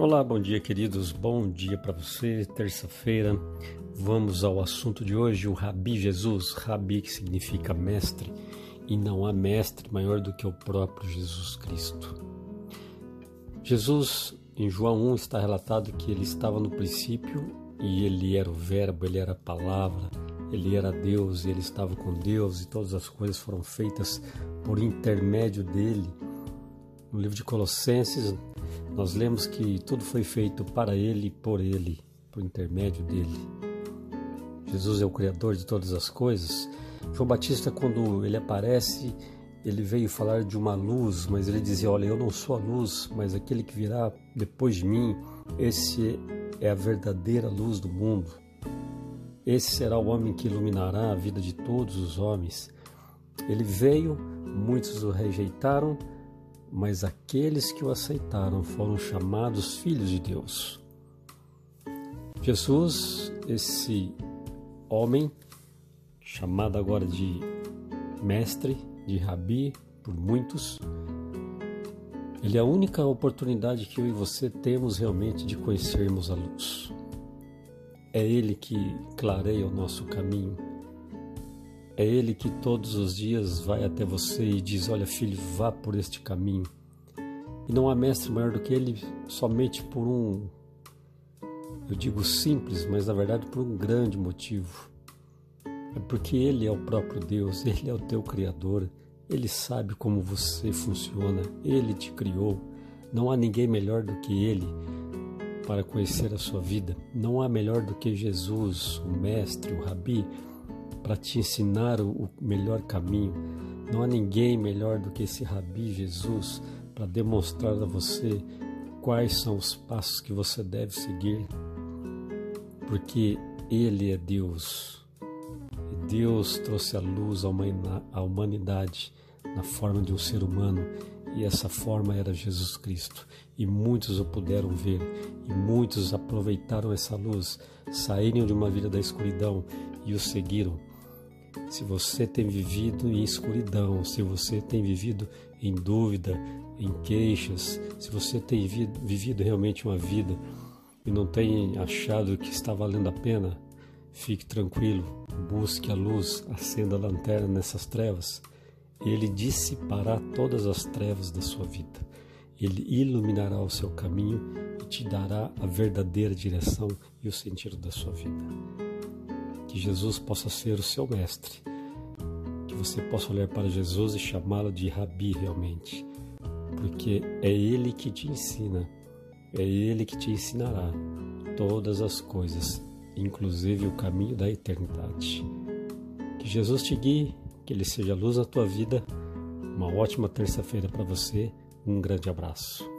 Olá, bom dia, queridos. Bom dia para você. Terça-feira. Vamos ao assunto de hoje, o Rabi Jesus. Rabi que significa mestre, e não há mestre maior do que o próprio Jesus Cristo. Jesus, em João 1, está relatado que ele estava no princípio e ele era o Verbo, ele era a palavra, ele era Deus, e ele estava com Deus e todas as coisas foram feitas por intermédio dele. No livro de Colossenses, nós lemos que tudo foi feito para ele e por ele, por intermédio dele. Jesus é o Criador de todas as coisas. João Batista, quando ele aparece, ele veio falar de uma luz, mas ele dizia: Olha, eu não sou a luz, mas aquele que virá depois de mim, esse é a verdadeira luz do mundo. Esse será o homem que iluminará a vida de todos os homens. Ele veio, muitos o rejeitaram, mas aqueles que o aceitaram foram chamados filhos de Deus. Jesus, esse homem, chamado agora de mestre, de rabi por muitos, ele é a única oportunidade que eu e você temos realmente de conhecermos a luz. É Ele que clareia o nosso caminho. É Ele que todos os dias vai até você e diz: Olha, filho, vá por este caminho. E não há mestre maior do que Ele somente por um, eu digo simples, mas na verdade por um grande motivo. É porque Ele é o próprio Deus, Ele é o teu Criador, Ele sabe como você funciona, Ele te criou. Não há ninguém melhor do que Ele para conhecer a sua vida. Não há melhor do que Jesus, o Mestre, o Rabi, para te ensinar o melhor caminho. Não há ninguém melhor do que esse Rabi Jesus para demonstrar a você quais são os passos que você deve seguir, porque Ele é Deus. E Deus trouxe a luz à humanidade na forma de um ser humano e essa forma era Jesus Cristo. E muitos o puderam ver, e muitos aproveitaram essa luz, saíram de uma vida da escuridão e o seguiram. Se você tem vivido em escuridão, se você tem vivido em dúvida, em queixas, se você tem vivido realmente uma vida e não tem achado que está valendo a pena, fique tranquilo, busque a luz, acenda a lanterna nessas trevas ele dissipará todas as trevas da sua vida. Ele iluminará o seu caminho e te dará a verdadeira direção e o sentido da sua vida. Que Jesus possa ser o seu mestre. Que você possa olhar para Jesus e chamá-lo de Rabi realmente. Porque é Ele que te ensina, é Ele que te ensinará todas as coisas, inclusive o caminho da eternidade. Que Jesus te guie que Ele seja luz da tua vida. Uma ótima terça-feira para você. Um grande abraço.